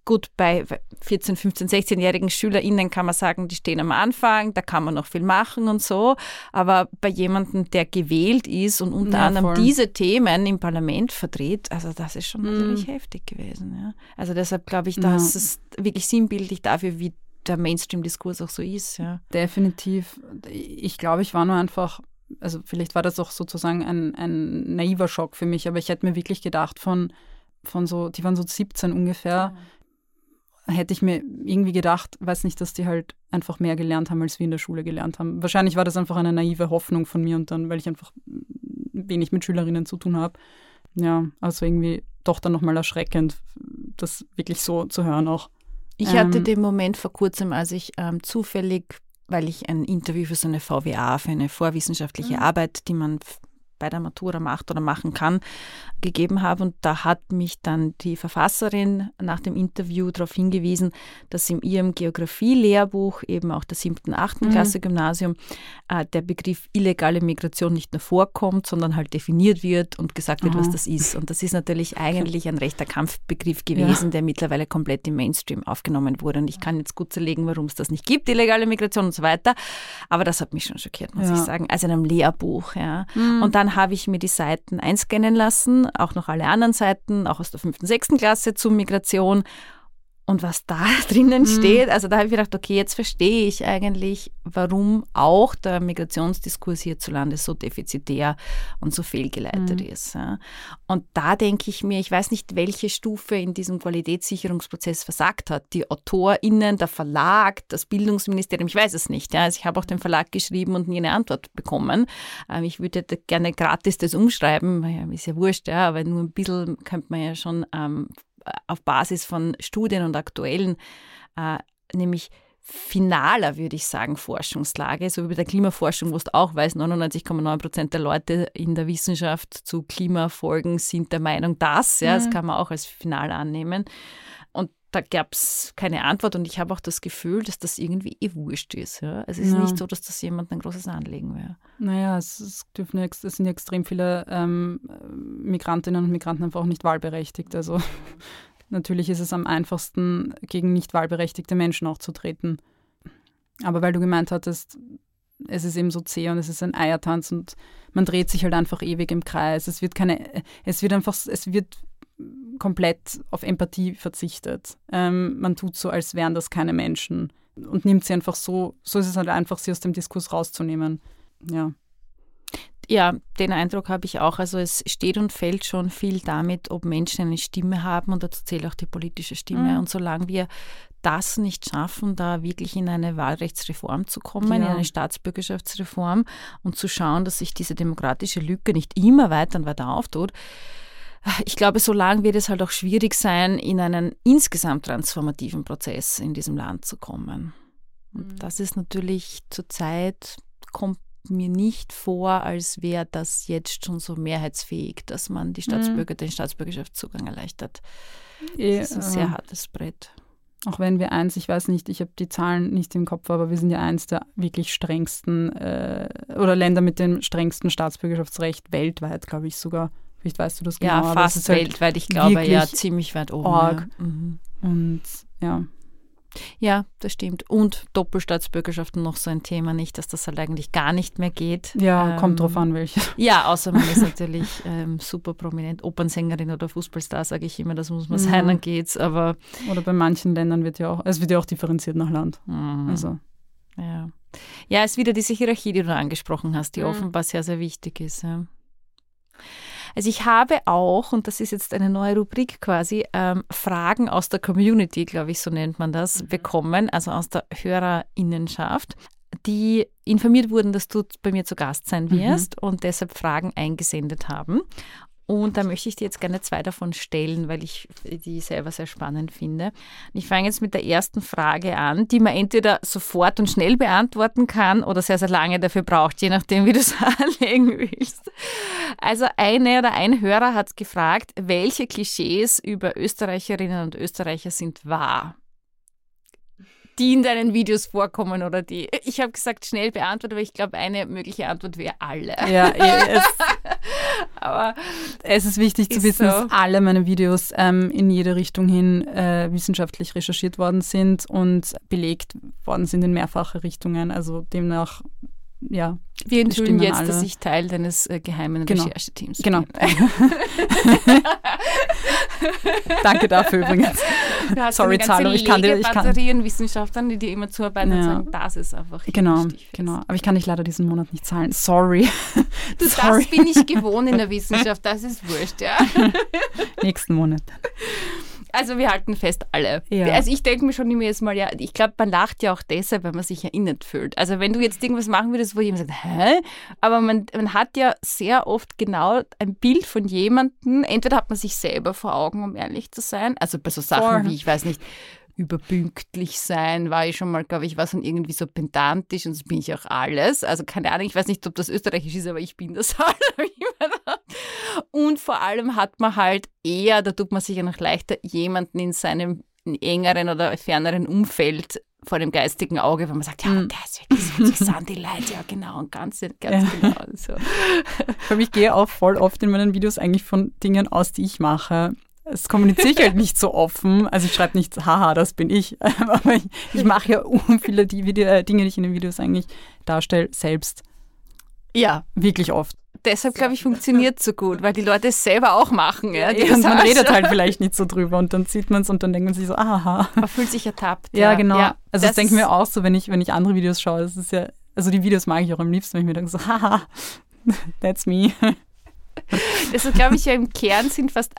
Gut, bei 14, 15, 16-jährigen SchülerInnen kann man sagen, die stehen am Anfang, da kann man noch viel machen und so. Aber bei jemandem, der gewählt ist und unter ja, anderem voll. diese Themen im Parlament vertritt, also das ist schon mhm. natürlich heftig gewesen. Ja. Also deshalb glaube ich, dass ja. es wirklich sinnbildlich dafür, wie der Mainstream-Diskurs auch so ist. Ja. Definitiv. Ich glaube, ich war nur einfach also vielleicht war das auch sozusagen ein, ein naiver Schock für mich, aber ich hätte mir wirklich gedacht von, von so, die waren so 17 ungefähr, ja hätte ich mir irgendwie gedacht, weiß nicht, dass die halt einfach mehr gelernt haben, als wir in der Schule gelernt haben. Wahrscheinlich war das einfach eine naive Hoffnung von mir und dann, weil ich einfach wenig mit Schülerinnen zu tun habe. Ja, also irgendwie doch dann nochmal erschreckend, das wirklich so zu hören auch. Ich hatte ähm, den Moment vor kurzem, als ich ähm, zufällig, weil ich ein Interview für so eine VWA, für eine vorwissenschaftliche mhm. Arbeit, die man bei der Matura macht oder machen kann, gegeben habe. Und da hat mich dann die Verfasserin nach dem Interview darauf hingewiesen, dass in ihrem Geografie-Lehrbuch, eben auch der siebten, achten mhm. Klasse Gymnasium, äh, der Begriff illegale Migration nicht nur vorkommt, sondern halt definiert wird und gesagt wird, Aha. was das ist. Und das ist natürlich eigentlich ein rechter Kampfbegriff gewesen, ja. der mittlerweile komplett im Mainstream aufgenommen wurde. Und ich kann jetzt gut zerlegen, warum es das nicht gibt, illegale Migration und so weiter. Aber das hat mich schon schockiert, muss ja. ich sagen. Also in einem Lehrbuch. Ja. Mhm. Und dann dann habe ich mir die Seiten einscannen lassen, auch noch alle anderen Seiten, auch aus der fünften, sechsten Klasse zur Migration. Und was da *laughs* drinnen mhm. steht, also da habe ich gedacht, okay, jetzt verstehe ich eigentlich, warum auch der Migrationsdiskurs hierzulande so defizitär und so fehlgeleitet mhm. ist. Und da denke ich mir, ich weiß nicht, welche Stufe in diesem Qualitätssicherungsprozess versagt hat. Die AutorInnen, der Verlag, das Bildungsministerium, ich weiß es nicht. Also ich habe auch den Verlag geschrieben und nie eine Antwort bekommen. Ähm, ich würde gerne gratis das umschreiben, ist ja wurscht, ja, aber nur ein bisschen könnte man ja schon ähm, auf Basis von Studien und aktuellen, äh, nämlich finaler, würde ich sagen, Forschungslage, so wie bei der Klimaforschung, wo du auch weißt, 99,9 Prozent der Leute in der Wissenschaft zu Klimafolgen sind der Meinung, dass, ja, mhm. das kann man auch als final annehmen. Da gab es keine Antwort und ich habe auch das Gefühl, dass das irgendwie eh wurscht ist. Ja? Also es ist ja. nicht so, dass das jemand ein großes Anliegen wäre. Naja, es, es, dürfen, es sind ja extrem viele ähm, Migrantinnen und Migranten einfach auch nicht wahlberechtigt. Also *laughs* Natürlich ist es am einfachsten, gegen nicht wahlberechtigte Menschen auch zu treten. Aber weil du gemeint hattest, es ist eben so zäh und es ist ein Eiertanz und man dreht sich halt einfach ewig im Kreis. Es wird keine, es wird einfach, es wird komplett auf Empathie verzichtet. Ähm, man tut so, als wären das keine Menschen und nimmt sie einfach so, so ist es halt einfach, sie aus dem Diskurs rauszunehmen. Ja. Ja, den Eindruck habe ich auch. Also es steht und fällt schon viel damit, ob Menschen eine Stimme haben und dazu zählt auch die politische Stimme. Mhm. Und solange wir das nicht schaffen, da wirklich in eine Wahlrechtsreform zu kommen, ja. in eine Staatsbürgerschaftsreform und zu schauen, dass sich diese demokratische Lücke nicht immer weiter und weiter auftut, ich glaube, solange wird es halt auch schwierig sein, in einen insgesamt transformativen Prozess in diesem Land zu kommen. Und mhm. das ist natürlich zurzeit kommt mir nicht vor, als wäre das jetzt schon so mehrheitsfähig, dass man die Staatsbürger, mhm. den Staatsbürgerschaftszugang erleichtert. Das ja, ist ein sehr hartes Brett. Auch wenn wir eins, ich weiß nicht, ich habe die Zahlen nicht im Kopf, aber wir sind ja eins der wirklich strengsten äh, oder Länder mit dem strengsten Staatsbürgerschaftsrecht weltweit, glaube ich sogar. Vielleicht weißt du das genau. Ja, fast halt weltweit. Ich glaube ja ziemlich weit oben. Ja. Mhm. Und ja, ja, das stimmt. Und Doppelstaatsbürgerschaften noch so ein Thema, nicht, dass das halt eigentlich gar nicht mehr geht. Ja, ähm, kommt drauf an, welche. *laughs* Ja, außer man ist natürlich ähm, super prominent. Opernsängerin oder Fußballstar, sage ich immer, das muss man sein, mhm. dann geht's. Aber oder bei manchen Ländern wird ja auch, es wird ja auch differenziert nach Land. Mhm. Also. Ja. ja, es ist wieder diese Hierarchie, die du angesprochen hast, die mhm. offenbar sehr, sehr wichtig ist. Ja. Also ich habe auch, und das ist jetzt eine neue Rubrik quasi, ähm, Fragen aus der Community, glaube ich, so nennt man das, mhm. bekommen, also aus der Hörerinnenschaft die informiert wurden, dass du bei mir zu Gast sein mhm. wirst mhm. und deshalb Fragen eingesendet haben. Und da möchte ich dir jetzt gerne zwei davon stellen, weil ich die selber sehr spannend finde. Ich fange jetzt mit der ersten Frage an, die man entweder sofort und schnell beantworten kann oder sehr, sehr lange dafür braucht, je nachdem, wie du es *laughs* anlegen willst. Also eine oder ein Hörer hat gefragt, welche Klischees über Österreicherinnen und Österreicher sind wahr? Die in deinen Videos vorkommen oder die. Ich habe gesagt, schnell beantwortet, aber ich glaube, eine mögliche Antwort wäre alle. Ja, *laughs* es, aber es ist wichtig ist zu wissen, so. dass alle meine Videos ähm, in jede Richtung hin äh, wissenschaftlich recherchiert worden sind und belegt worden sind in mehrfache Richtungen. Also demnach ja. Wir enthüllen jetzt, alle. dass ich Teil deines äh, geheimen genau. Rechercheteams genau. bin. Genau. *laughs* *laughs* Danke dafür übrigens. Sorry, Zalo, ich kann dir. Ich kann Wissenschaftlern, die dir immer zuarbeiten ja. und sagen, das ist einfach. Genau, genau. Aber ich kann dich leider diesen Monat nicht zahlen. Sorry. Du, Sorry. Das bin ich gewohnt in der *laughs* Wissenschaft, das ist wurscht, ja. Nächsten Monat. Also wir halten fest, alle. Ja. Also ich denke mir schon immer jetzt mal, ja, ich glaube, man lacht ja auch deshalb, weil man sich erinnert fühlt. Also wenn du jetzt irgendwas machen würdest, wo jemand sagt, hä? Aber man, man hat ja sehr oft genau ein Bild von jemandem, entweder hat man sich selber vor Augen, um ehrlich zu sein, also bei so Sachen Voll. wie, ich weiß nicht, überpünktlich sein, war ich schon mal, glaube ich, was und irgendwie so pedantisch und das bin ich auch alles. Also keine Ahnung, ich weiß nicht, ob das österreichisch ist, aber ich bin das *laughs* halt. und vor allem hat man halt eher, da tut man sich ja noch leichter, jemanden in seinem engeren oder ferneren Umfeld vor dem geistigen Auge, wenn man sagt, ja, wirklich so interessant, die Leute, ja genau, und ganz, ganz ja. genau. *laughs* So. Ich gehe auch voll oft in meinen Videos eigentlich von Dingen aus, die ich mache. Das kommuniziere ich halt nicht so offen. Also ich schreibe nicht, haha, das bin ich. *laughs* Aber ich, ich mache ja viele die Video, äh, Dinge, die ich in den Videos eigentlich darstelle, selbst. Ja. Wirklich oft. deshalb, glaube ich, funktioniert so gut, weil die Leute es selber auch machen. Ja, ja und man redet halt vielleicht nicht so drüber und dann sieht man es und dann denkt man sich so, aha. Man fühlt sich ertappt. Ja, ja genau. Ja, also das, das denke ich mir auch so, wenn ich, wenn ich andere Videos schaue. Das ist ja, also die Videos mag ich auch am liebsten, wenn ich mir denke so, haha, *laughs* that's me. Das ist, glaube ich, ja im Kern sind fast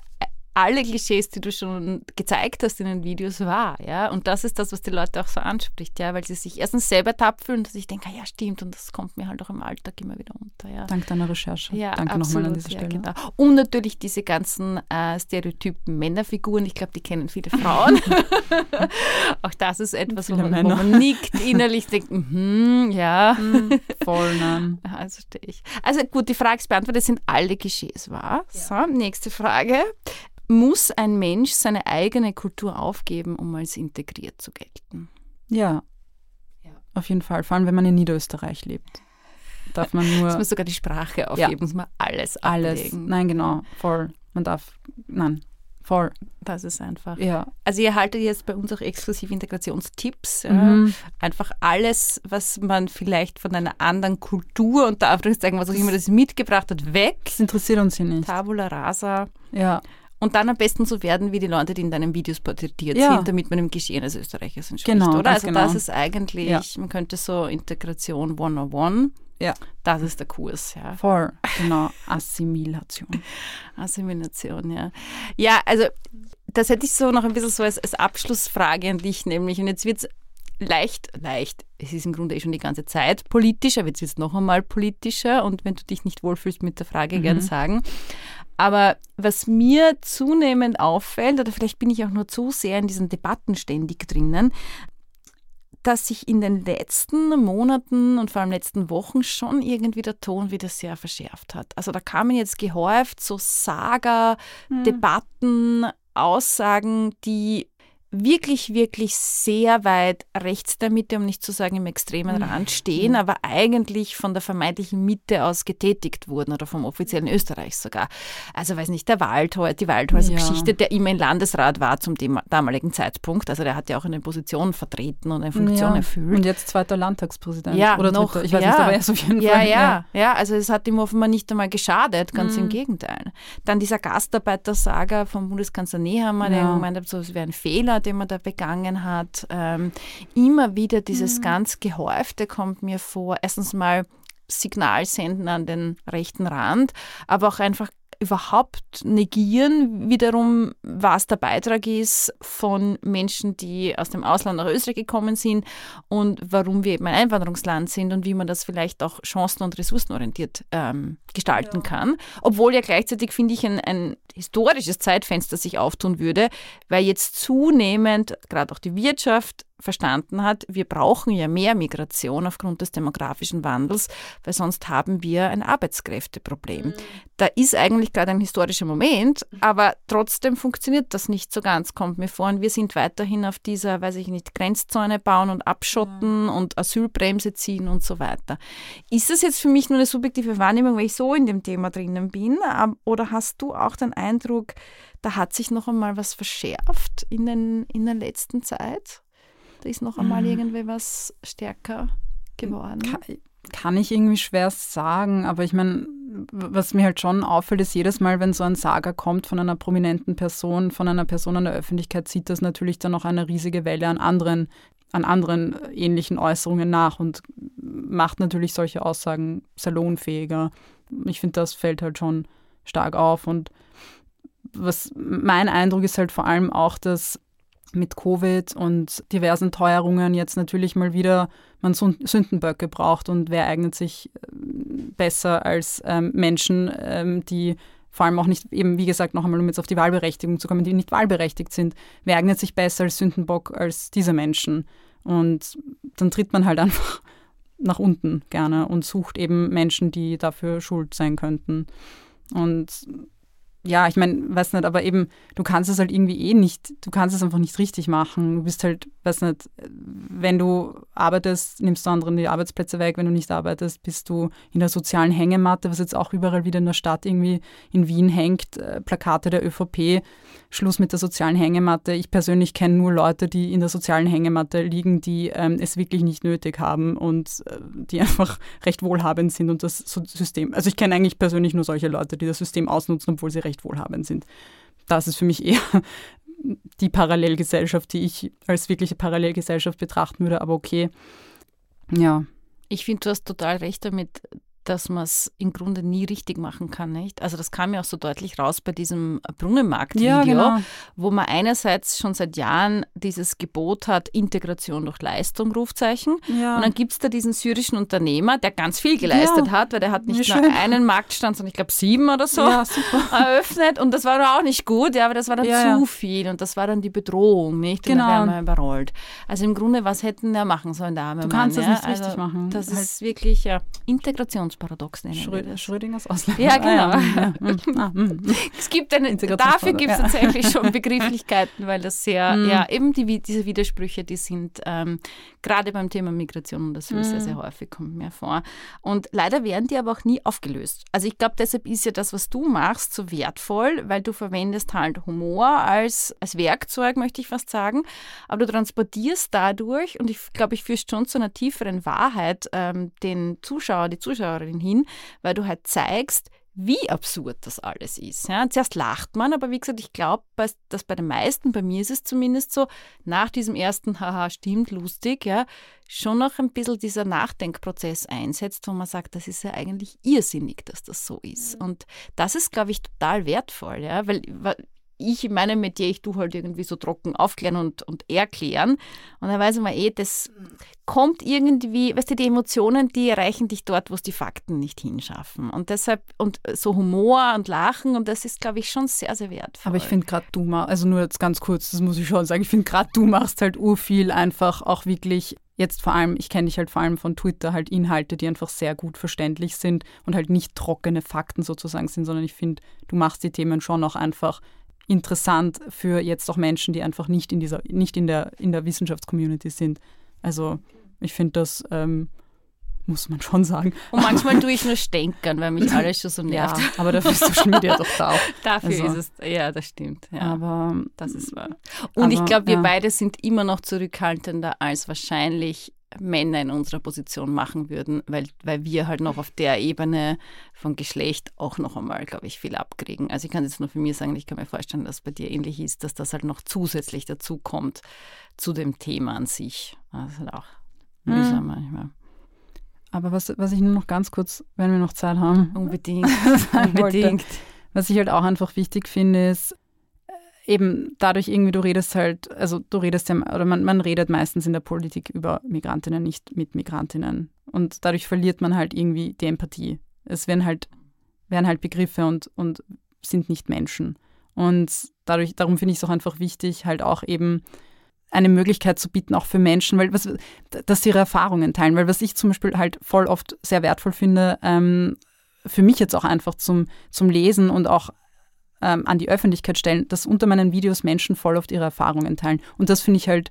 alle Klischees, die du schon gezeigt hast in den Videos, wahr. Ja? Und das ist das, was die Leute auch so anspricht, ja, weil sie sich erstens selber tapfen und sich denken, ja, stimmt, und das kommt mir halt auch im Alltag immer wieder unter. Ja. Dank deiner Recherche. Ja, Danke nochmal an dieser Stelle. Ja, genau. Und natürlich diese ganzen äh, Stereotypen Männerfiguren, ich glaube, die kennen viele Frauen. *laughs* auch das ist etwas, wo man, wo man, nickt innerlich, denkt, mm, ja. Mm, voll, nein. *laughs* Also, ich. also gut, die Frage ist beantwortet, sind alle Klischees wahr? Ja. So, nächste Frage muss ein Mensch seine eigene Kultur aufgeben, um als integriert zu gelten. Ja, ja. auf jeden Fall. Vor allem, wenn man in Niederösterreich lebt. Darf man nur. *laughs* Muss man sogar die Sprache aufgeben, ja. muss man alles Alles. Ablegen. Nein, genau. Voll. Man darf. Nein. Voll. Das ist einfach. Ja. Also ihr erhaltet jetzt bei uns auch exklusiv Integrationstipps. Mhm. Einfach alles, was man vielleicht von einer anderen Kultur und da sagen, was auch immer das mitgebracht hat, weg. Das interessiert uns hier nicht. Tabula rasa. Ja. Und dann am besten so werden wie die Leute, die in deinen Videos porträtiert ja. sind, damit man im Geschehen als Österreicher entspricht, genau, oder? Also genau. das ist eigentlich, ja. man könnte so Integration 101, ja. das ist der Kurs, ja. Voll, genau, Assimilation. *laughs* Assimilation, ja. Ja, also das hätte ich so noch ein bisschen so als, als Abschlussfrage an dich nämlich und jetzt wird es leicht, leicht, es ist im Grunde eh schon die ganze Zeit politisch, aber jetzt wird es noch einmal politischer und wenn du dich nicht wohlfühlst mit der Frage, mhm. gern sagen. Aber was mir zunehmend auffällt, oder vielleicht bin ich auch nur zu sehr in diesen Debatten ständig drinnen, dass sich in den letzten Monaten und vor allem letzten Wochen schon irgendwie der Ton wieder sehr verschärft hat. Also da kamen jetzt gehäuft so Saga, hm. Debatten, Aussagen, die wirklich, wirklich sehr weit rechts der Mitte, um nicht zu sagen im extremen mhm. Rand stehen, aber eigentlich von der vermeintlichen Mitte aus getätigt wurden oder vom offiziellen Österreich sogar. Also weiß nicht, der Waldhäuser, die Waldhäuser-Geschichte, ja. der immer im Landesrat war zum damaligen Zeitpunkt. Also der hat ja auch eine Position vertreten und eine Funktion ja. erfüllt. Und jetzt zweiter Landtagspräsident. Ja, oder noch, dritter. Ich weiß ja. nicht, aber er ist auf jeden ja, Fall. Ja, ja, ja. Also es hat ihm offenbar nicht einmal geschadet, ganz mhm. im Gegenteil. Dann dieser Gastarbeiter-Saga vom Bundeskanzler Nehammer, der gemeint hat, so, es wäre ein Fehler, den man da begangen hat. Ähm, immer wieder dieses mhm. ganz Gehäufte kommt mir vor. Erstens mal Signal senden an den rechten Rand, aber auch einfach überhaupt negieren, wiederum, was der Beitrag ist von Menschen, die aus dem Ausland nach Österreich gekommen sind und warum wir eben ein Einwanderungsland sind und wie man das vielleicht auch chancen- und ressourcenorientiert ähm, gestalten ja. kann. Obwohl ja gleichzeitig, finde ich, ein, ein historisches Zeitfenster sich auftun würde, weil jetzt zunehmend gerade auch die Wirtschaft verstanden hat, wir brauchen ja mehr Migration aufgrund des demografischen Wandels, weil sonst haben wir ein Arbeitskräfteproblem. Mhm. Da ist eigentlich gerade ein historischer Moment, aber trotzdem funktioniert das nicht so ganz, kommt mir vor. Und wir sind weiterhin auf dieser, weiß ich nicht, Grenzzäune bauen und abschotten mhm. und Asylbremse ziehen und so weiter. Ist das jetzt für mich nur eine subjektive Wahrnehmung, weil ich so in dem Thema drinnen bin? Oder hast du auch den Eindruck, da hat sich noch einmal was verschärft in, den, in der letzten Zeit? Da ist noch einmal mhm. irgendwie was stärker geworden. Kann, kann ich irgendwie schwer sagen, aber ich meine, was mir halt schon auffällt, ist jedes Mal, wenn so ein Saga kommt von einer prominenten Person, von einer Person in der Öffentlichkeit, zieht das natürlich dann noch eine riesige Welle an anderen, an anderen ähnlichen Äußerungen nach und macht natürlich solche Aussagen salonfähiger. Ich finde, das fällt halt schon stark auf und was mein Eindruck ist halt vor allem auch, dass mit Covid und diversen Teuerungen jetzt natürlich mal wieder man Sündenböcke braucht und wer eignet sich äh, besser als ähm, Menschen, ähm, die vor allem auch nicht, eben wie gesagt, noch einmal, um jetzt auf die Wahlberechtigung zu kommen, die nicht wahlberechtigt sind, wer eignet sich besser als Sündenbock als diese Menschen? Und dann tritt man halt *laughs* einfach nach unten gerne und sucht eben Menschen, die dafür schuld sein könnten. Und ja, ich meine, weiß nicht, aber eben, du kannst es halt irgendwie eh nicht, du kannst es einfach nicht richtig machen. Du bist halt, weiß nicht, wenn du arbeitest, nimmst du anderen die Arbeitsplätze weg, wenn du nicht arbeitest, bist du in der sozialen Hängematte, was jetzt auch überall wieder in der Stadt irgendwie in Wien hängt, äh, Plakate der ÖVP, Schluss mit der sozialen Hängematte. Ich persönlich kenne nur Leute, die in der sozialen Hängematte liegen, die ähm, es wirklich nicht nötig haben und äh, die *laughs* einfach recht wohlhabend sind und das System, also ich kenne eigentlich persönlich nur solche Leute, die das System ausnutzen, obwohl sie recht wohlhabend sind. Das ist für mich eher *laughs* die Parallelgesellschaft, die ich als wirkliche Parallelgesellschaft betrachten würde, aber okay. Ja. Ich finde, du hast total recht damit, dass man es im Grunde nie richtig machen kann, nicht? Also das kam ja auch so deutlich raus bei diesem Brunnenmarkt-Video, ja, genau. wo man einerseits schon seit Jahren dieses Gebot hat, Integration durch Leistung, Rufzeichen. Ja. Und dann gibt es da diesen syrischen Unternehmer, der ganz viel geleistet ja. hat, weil der hat nicht nur einen Marktstand, sondern ich glaube sieben oder so *laughs* eröffnet. Und das war auch nicht gut, ja, aber das war dann zu viel und das war dann die Bedrohung, nicht? Und genau. dann überrollt. Also im Grunde, was hätten wir machen sollen, der arme Du Mann, kannst das nicht also, richtig machen. Das halt. ist wirklich ja, Integrations Paradox nennen Schrö wir Schrödingers Ausländer. Ja, genau. *laughs* Ah, ja. Hm. Ah, hm. es gibt eine, dafür gibt es tatsächlich schon *laughs* Begrifflichkeiten, weil das sehr, mm. ja, eben die, diese Widersprüche, die sind ähm, gerade beim Thema Migration und Asyl mm. sehr, sehr häufig, kommt mir vor. Und leider werden die aber auch nie aufgelöst. Also ich glaube, deshalb ist ja das, was du machst, so wertvoll, weil du verwendest halt Humor als, als Werkzeug, möchte ich fast sagen, aber du transportierst dadurch, und ich glaube, ich führst schon zu einer tieferen Wahrheit ähm, den Zuschauer, die Zuschauerin Zuschauerin hin, weil du halt zeigst, wie absurd das alles ist. Ja, zuerst lacht man, aber wie gesagt, ich glaube, dass bei den meisten, bei mir ist es zumindest so, nach diesem ersten *laughs* Haha, stimmt, lustig, ja, schon noch ein bisschen dieser Nachdenkprozess einsetzt, wo man sagt, das ist ja eigentlich irrsinnig, dass das so ist. Und das ist, glaube ich, total wertvoll, ja, weil ich in meinem Metier, ich tue halt irgendwie so trocken aufklären und, und erklären. Und dann weiß man eh, das kommt irgendwie, weißt du, die Emotionen, die erreichen dich dort, wo es die Fakten nicht hinschaffen. Und deshalb, und so Humor und Lachen, und das ist, glaube ich, schon sehr, sehr wertvoll. Aber ich finde gerade du machst, also nur jetzt ganz kurz, das muss ich schon sagen, ich finde gerade du machst halt urviel einfach auch wirklich jetzt vor allem, ich kenne dich halt vor allem von Twitter, halt Inhalte, die einfach sehr gut verständlich sind und halt nicht trockene Fakten sozusagen sind, sondern ich finde, du machst die Themen schon auch einfach interessant für jetzt auch Menschen, die einfach nicht in dieser, nicht in der, in der Wissenschaftscommunity sind. Also ich finde das ähm, muss man schon sagen. Und manchmal tue ich nur stänkern, weil mich alles schon so *laughs* nervt. Ja, aber dafür ist Social Media doch da auch. *laughs* Dafür also, ist es, ja, das stimmt. Ja. Aber das ist wahr. Und aber, ich glaube, wir ja. beide sind immer noch zurückhaltender als wahrscheinlich Männer in unserer Position machen würden, weil, weil wir halt noch auf der Ebene von Geschlecht auch noch einmal, glaube ich, viel abkriegen. Also ich kann jetzt nur für mich sagen, ich kann mir vorstellen, dass es bei dir ähnlich ist, dass das halt noch zusätzlich dazu kommt zu dem Thema an sich. Das ist halt auch mühsam mhm. manchmal. Aber was, was ich nur noch ganz kurz, wenn wir noch Zeit haben, unbedingt, *laughs* unbedingt. was ich halt auch einfach wichtig finde, ist, eben dadurch irgendwie, du redest halt, also du redest ja, oder man, man redet meistens in der Politik über Migrantinnen, nicht mit Migrantinnen. Und dadurch verliert man halt irgendwie die Empathie. Es werden halt, werden halt Begriffe und, und sind nicht Menschen. Und dadurch, darum finde ich es auch einfach wichtig, halt auch eben eine Möglichkeit zu bieten, auch für Menschen, weil was, dass sie ihre Erfahrungen teilen. Weil was ich zum Beispiel halt voll oft sehr wertvoll finde, ähm, für mich jetzt auch einfach zum, zum Lesen und auch ähm, an die Öffentlichkeit stellen, dass unter meinen Videos Menschen voll oft ihre Erfahrungen teilen. Und das finde ich halt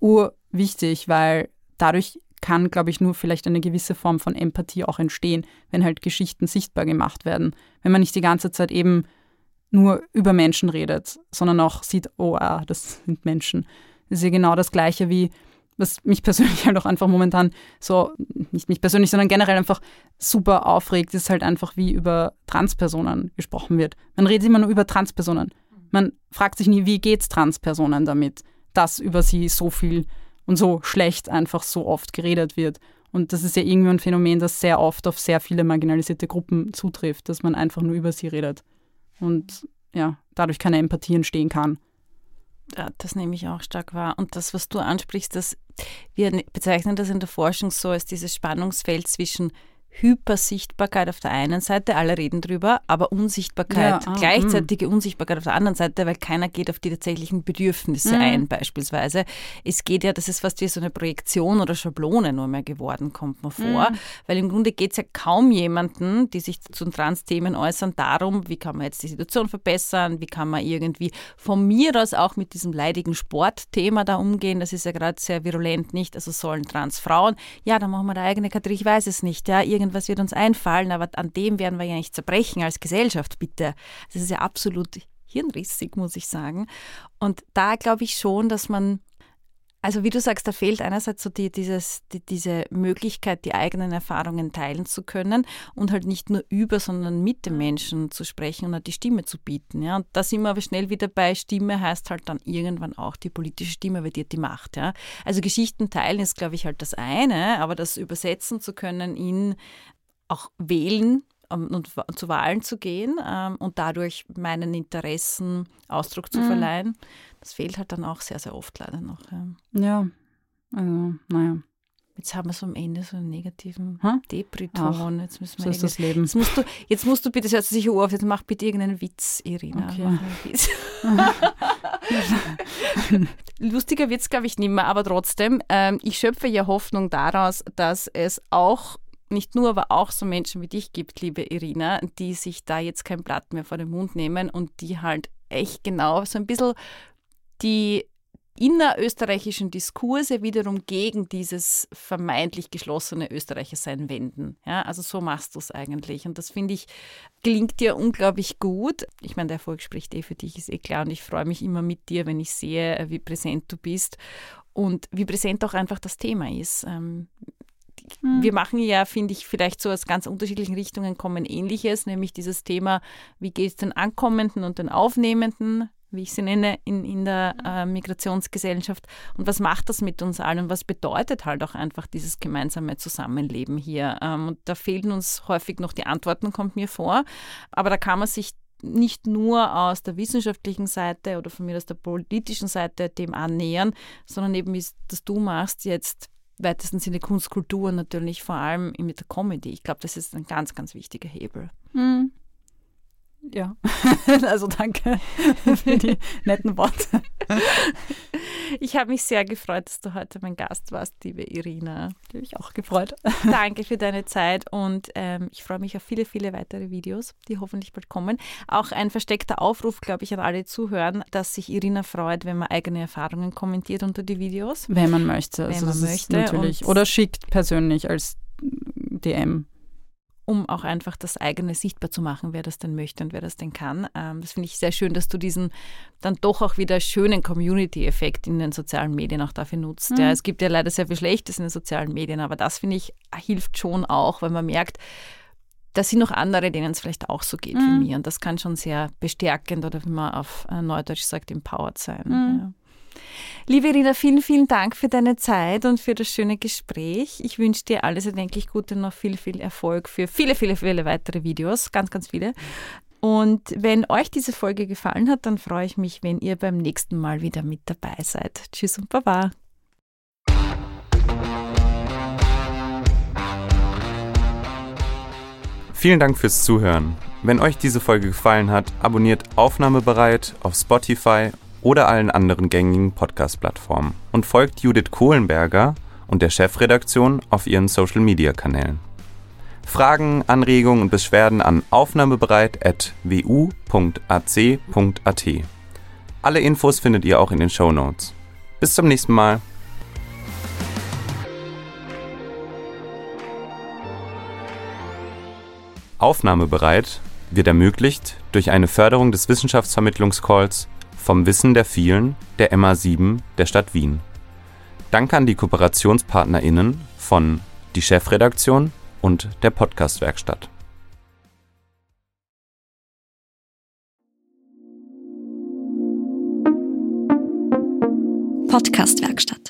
urwichtig, weil dadurch kann, glaube ich, nur vielleicht eine gewisse Form von Empathie auch entstehen, wenn halt Geschichten sichtbar gemacht werden. Wenn man nicht die ganze Zeit eben nur über Menschen redet, sondern auch sieht, oh, ah, das sind Menschen. Das ist ja genau das Gleiche wie, was mich persönlich *laughs* halt auch einfach momentan so, nicht mich persönlich, sondern generell einfach super aufregt, ist halt einfach, wie über Transpersonen gesprochen wird. Man redet immer nur über Transpersonen. Man fragt sich nie, wie geht's Transpersonen damit, dass über sie so viel und so schlecht einfach so oft geredet wird. Und das ist ja irgendwie ein Phänomen, das sehr oft auf sehr viele marginalisierte Gruppen zutrifft, dass man einfach nur über sie redet. Und ja, dadurch keine Empathie entstehen kann. Ja, das nehme ich auch stark wahr. Und das, was du ansprichst, das, wir bezeichnen das in der Forschung so als dieses Spannungsfeld zwischen Hypersichtbarkeit auf der einen Seite, alle reden drüber, aber Unsichtbarkeit, ja, ah, gleichzeitige mh. Unsichtbarkeit auf der anderen Seite, weil keiner geht auf die tatsächlichen Bedürfnisse mhm. ein, beispielsweise. Es geht ja, das ist fast wie so eine Projektion oder Schablone nur mehr geworden, kommt man vor, mhm. weil im Grunde geht es ja kaum jemanden, die sich zu Trans-Themen äußern, darum, wie kann man jetzt die Situation verbessern, wie kann man irgendwie von mir aus auch mit diesem leidigen Sportthema da umgehen, das ist ja gerade sehr virulent, nicht? Also sollen Transfrauen, ja, dann machen wir da eigene Kategorie, ich weiß es nicht, ja, irgendwas wird uns einfallen, aber an dem werden wir ja nicht zerbrechen als Gesellschaft, bitte. Das ist ja absolut hirnrissig, muss ich sagen. Und da glaube ich schon, dass man also wie du sagst, da fehlt einerseits so die, dieses, die, diese Möglichkeit, die eigenen Erfahrungen teilen zu können und halt nicht nur über, sondern mit den Menschen zu sprechen und halt die Stimme zu bieten. Ja. Und da sind wir aber schnell wieder bei, Stimme heißt halt dann irgendwann auch die politische Stimme, weil die hat die Macht. Ja. Also Geschichten teilen ist, glaube ich, halt das eine, aber das übersetzen zu können in auch wählen und zu Wahlen zu gehen ähm, und dadurch meinen Interessen Ausdruck zu mhm. verleihen, das fehlt halt dann auch sehr, sehr oft leider noch. Ja, ja also, naja. Jetzt haben wir so am Ende so einen negativen? Depriton. Jetzt müssen wir so ist das Leben. Jetzt musst du, jetzt musst du bitte, hört sich auf, jetzt mach bitte irgendeinen Witz, Irina. Okay. Witz. *laughs* Lustiger Witz, glaube ich, nicht mehr, aber trotzdem, ähm, ich schöpfe ja Hoffnung daraus, dass es auch nicht nur, aber auch so Menschen wie dich gibt, liebe Irina, die sich da jetzt kein Blatt mehr vor den Mund nehmen und die halt echt genau so ein bisschen die innerösterreichischen Diskurse wiederum gegen dieses vermeintlich geschlossene Österreichersein wenden. Ja, also so machst du es eigentlich. Und das finde ich, gelingt dir unglaublich gut. Ich meine, der Erfolg spricht eh für dich, ist eh klar. Und ich freue mich immer mit dir, wenn ich sehe, wie präsent du bist und wie präsent auch einfach das Thema ist. Ähm, hm. Wir machen ja, finde ich, vielleicht so aus ganz unterschiedlichen Richtungen kommen Ähnliches, nämlich dieses Thema, wie geht es den Ankommenden und den Aufnehmenden, wie ich sie nenne, in, in der äh, Migrationsgesellschaft und was macht das mit uns allen und was bedeutet halt auch einfach dieses gemeinsame Zusammenleben hier. Ähm, und da fehlen uns häufig noch die Antworten, kommt mir vor, aber da kann man sich nicht nur aus der wissenschaftlichen Seite oder von mir aus der politischen Seite dem annähern, sondern eben, wie das du machst, jetzt weitesten Sinne Kunstkultur natürlich, vor allem mit der Comedy. Ich glaube, das ist ein ganz, ganz wichtiger Hebel. Mhm. Ja, *laughs* also danke für die *laughs* netten Worte. Ich habe mich sehr gefreut, dass du heute mein Gast warst, liebe Irina. Ich habe mich auch gefreut. *laughs* Danke für deine Zeit und ähm, ich freue mich auf viele, viele weitere Videos, die hoffentlich bald kommen. Auch ein versteckter Aufruf, glaube ich, an alle Zuhören, dass sich Irina freut, wenn man eigene Erfahrungen kommentiert unter die Videos. Wenn man möchte. Wenn also man möchte. Natürlich. Oder schickt persönlich als DM um auch einfach das eigene sichtbar zu machen, wer das denn möchte und wer das denn kann. Ähm, das finde ich sehr schön, dass du diesen dann doch auch wieder schönen Community-Effekt in den sozialen Medien auch dafür nutzt. Mhm. Ja, es gibt ja leider sehr viel Schlechtes in den sozialen Medien, aber das finde ich hilft schon auch, weil man merkt, da sind noch andere, denen es vielleicht auch so geht mhm. wie mir. Und das kann schon sehr bestärkend oder wie man auf äh, Neudeutsch sagt, empowered sein. Mhm. Ja. Liebe Rina, vielen, vielen Dank für deine Zeit und für das schöne Gespräch. Ich wünsche dir alles erdenklich Gute und noch viel, viel Erfolg für viele, viele, viele weitere Videos. Ganz, ganz viele. Und wenn euch diese Folge gefallen hat, dann freue ich mich, wenn ihr beim nächsten Mal wieder mit dabei seid. Tschüss und Baba. Vielen Dank fürs Zuhören. Wenn euch diese Folge gefallen hat, abonniert Aufnahmebereit auf Spotify oder allen anderen gängigen Podcast-Plattformen und folgt Judith Kohlenberger und der Chefredaktion auf ihren Social-Media-Kanälen. Fragen, Anregungen und Beschwerden an aufnahmebereit.wu.ac.at. Alle Infos findet ihr auch in den Show Notes. Bis zum nächsten Mal. Aufnahmebereit wird ermöglicht durch eine Förderung des Wissenschaftsvermittlungscalls vom Wissen der vielen der MA7 der Stadt Wien. Danke an die KooperationspartnerInnen von die Chefredaktion und der Podcastwerkstatt. Podcastwerkstatt